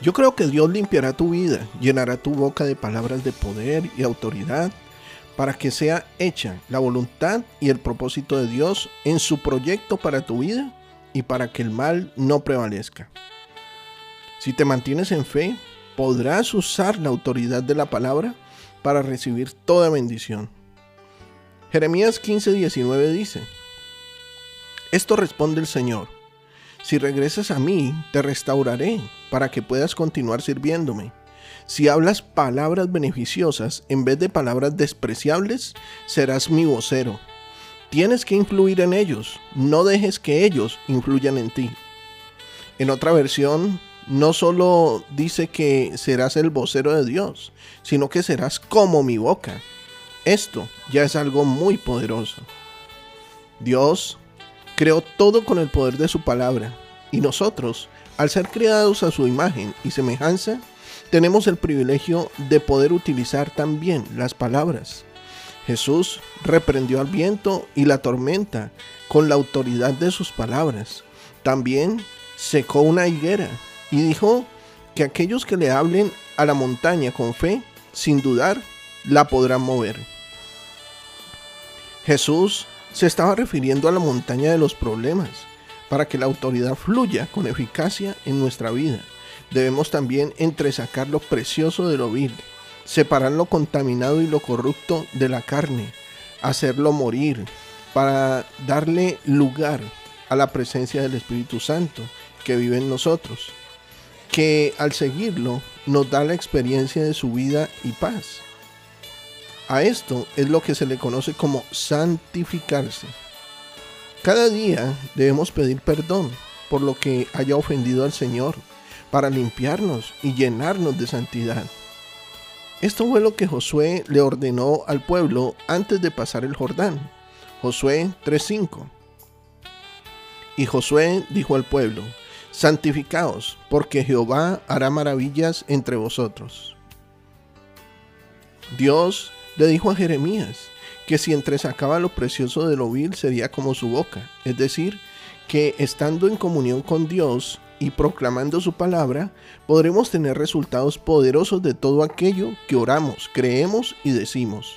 Yo creo que Dios limpiará tu vida, llenará tu boca de palabras de poder y autoridad para que sea hecha la voluntad y el propósito de Dios en su proyecto para tu vida y para que el mal no prevalezca. Si te mantienes en fe, podrás usar la autoridad de la palabra para recibir toda bendición. Jeremías 15:19 dice, Esto responde el Señor si regresas a mí, te restauraré para que puedas continuar sirviéndome. Si hablas palabras beneficiosas en vez de palabras despreciables, serás mi vocero. Tienes que influir en ellos, no dejes que ellos influyan en ti. En otra versión, no solo dice que serás el vocero de Dios, sino que serás como mi boca. Esto ya es algo muy poderoso. Dios creó todo con el poder de su palabra, y nosotros, al ser creados a su imagen y semejanza, tenemos el privilegio de poder utilizar también las palabras. Jesús reprendió al viento y la tormenta con la autoridad de sus palabras. También secó una higuera y dijo que aquellos que le hablen a la montaña con fe, sin dudar, la podrán mover. Jesús se estaba refiriendo a la montaña de los problemas. Para que la autoridad fluya con eficacia en nuestra vida, debemos también entresacar lo precioso de lo vil, separar lo contaminado y lo corrupto de la carne, hacerlo morir, para darle lugar a la presencia del Espíritu Santo que vive en nosotros, que al seguirlo nos da la experiencia de su vida y paz. A esto es lo que se le conoce como santificarse. Cada día debemos pedir perdón por lo que haya ofendido al Señor, para limpiarnos y llenarnos de santidad. Esto fue lo que Josué le ordenó al pueblo antes de pasar el Jordán. Josué 3:5. Y Josué dijo al pueblo, santificaos, porque Jehová hará maravillas entre vosotros. Dios le dijo a Jeremías que si entresacaba lo precioso de lo vil sería como su boca, es decir, que estando en comunión con Dios y proclamando su palabra, podremos tener resultados poderosos de todo aquello que oramos, creemos y decimos.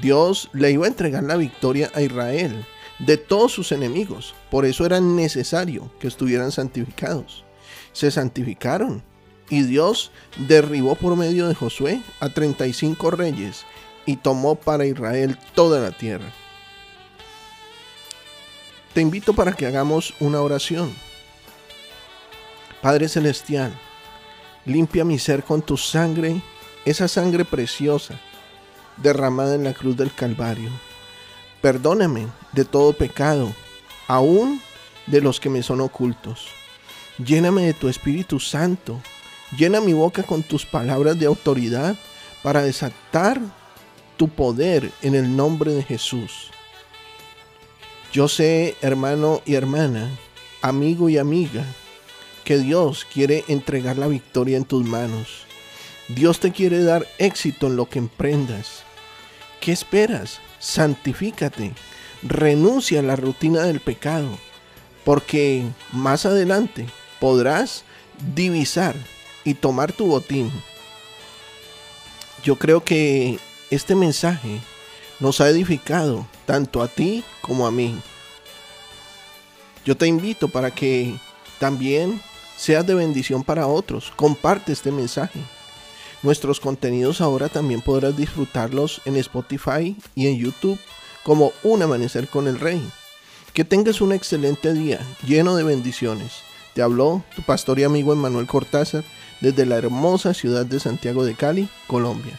Dios le iba a entregar la victoria a Israel de todos sus enemigos, por eso era necesario que estuvieran santificados. Se santificaron y Dios derribó por medio de Josué a 35 reyes y tomó para Israel toda la tierra. Te invito para que hagamos una oración. Padre Celestial, limpia mi ser con tu sangre, esa sangre preciosa derramada en la cruz del Calvario. Perdóname de todo pecado, aún de los que me son ocultos. Lléname de tu Espíritu Santo. Llena mi boca con tus palabras de autoridad para desatar tu poder en el nombre de Jesús. Yo sé, hermano y hermana, amigo y amiga, que Dios quiere entregar la victoria en tus manos. Dios te quiere dar éxito en lo que emprendas. ¿Qué esperas? Santifícate. Renuncia a la rutina del pecado, porque más adelante podrás divisar y tomar tu botín. Yo creo que este mensaje nos ha edificado tanto a ti como a mí. Yo te invito para que también seas de bendición para otros. Comparte este mensaje. Nuestros contenidos ahora también podrás disfrutarlos en Spotify y en YouTube como Un Amanecer con el Rey. Que tengas un excelente día lleno de bendiciones. Te habló tu pastor y amigo Emmanuel Cortázar desde la hermosa ciudad de Santiago de Cali, Colombia.